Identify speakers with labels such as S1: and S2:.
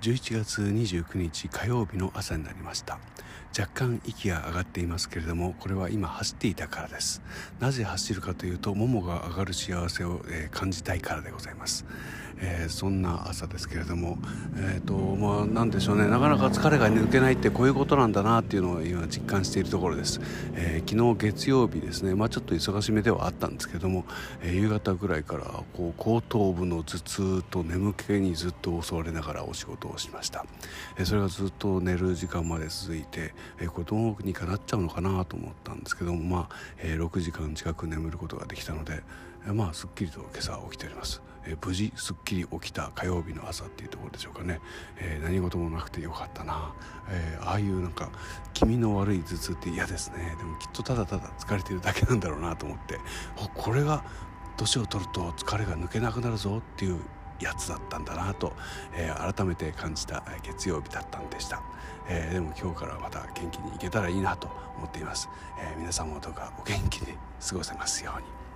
S1: 11月29日火曜日の朝になりました。若干息が上がっていますけれどもこれは今走っていたからです。なぜ走るかというとももが上がる幸せを、感じたいからでございます、えー、そんな朝ですけれどもえ、ー、とまあ何でしょうね。なかなか疲れが抜けないってこういうことなんだなっていうのを今実感しているところです、え昨日月曜日ですね。まあちょっと忙しめではあったんですけども、え夕方ぐらいからこう後頭部の頭痛と眠気にずっと襲われながらお仕事をしました、えそれがずっと寝る時間まで続いて、えこれどうにかなっちゃうのかなと思ったんですけどもまあ、え6時間近く眠ることができたので、えまあすっきりと今朝起きております、え無事すっきり起きた火曜日の朝っていうところでしょうかね、えー、何事もなくてよかったな、えー、ああいうなんか気味の悪い頭痛って嫌ですね。でもきっとただただ疲れてるだけなんだろうなと思って。これが年を取ると疲れが抜けなくなるぞっていうやつだったんだなと、えー、改めて感じた月曜日だったんでした、えー、でも今日からまた元気にいけたらいいなと思っています、え、皆さんもどうかお元気に過ごせますように。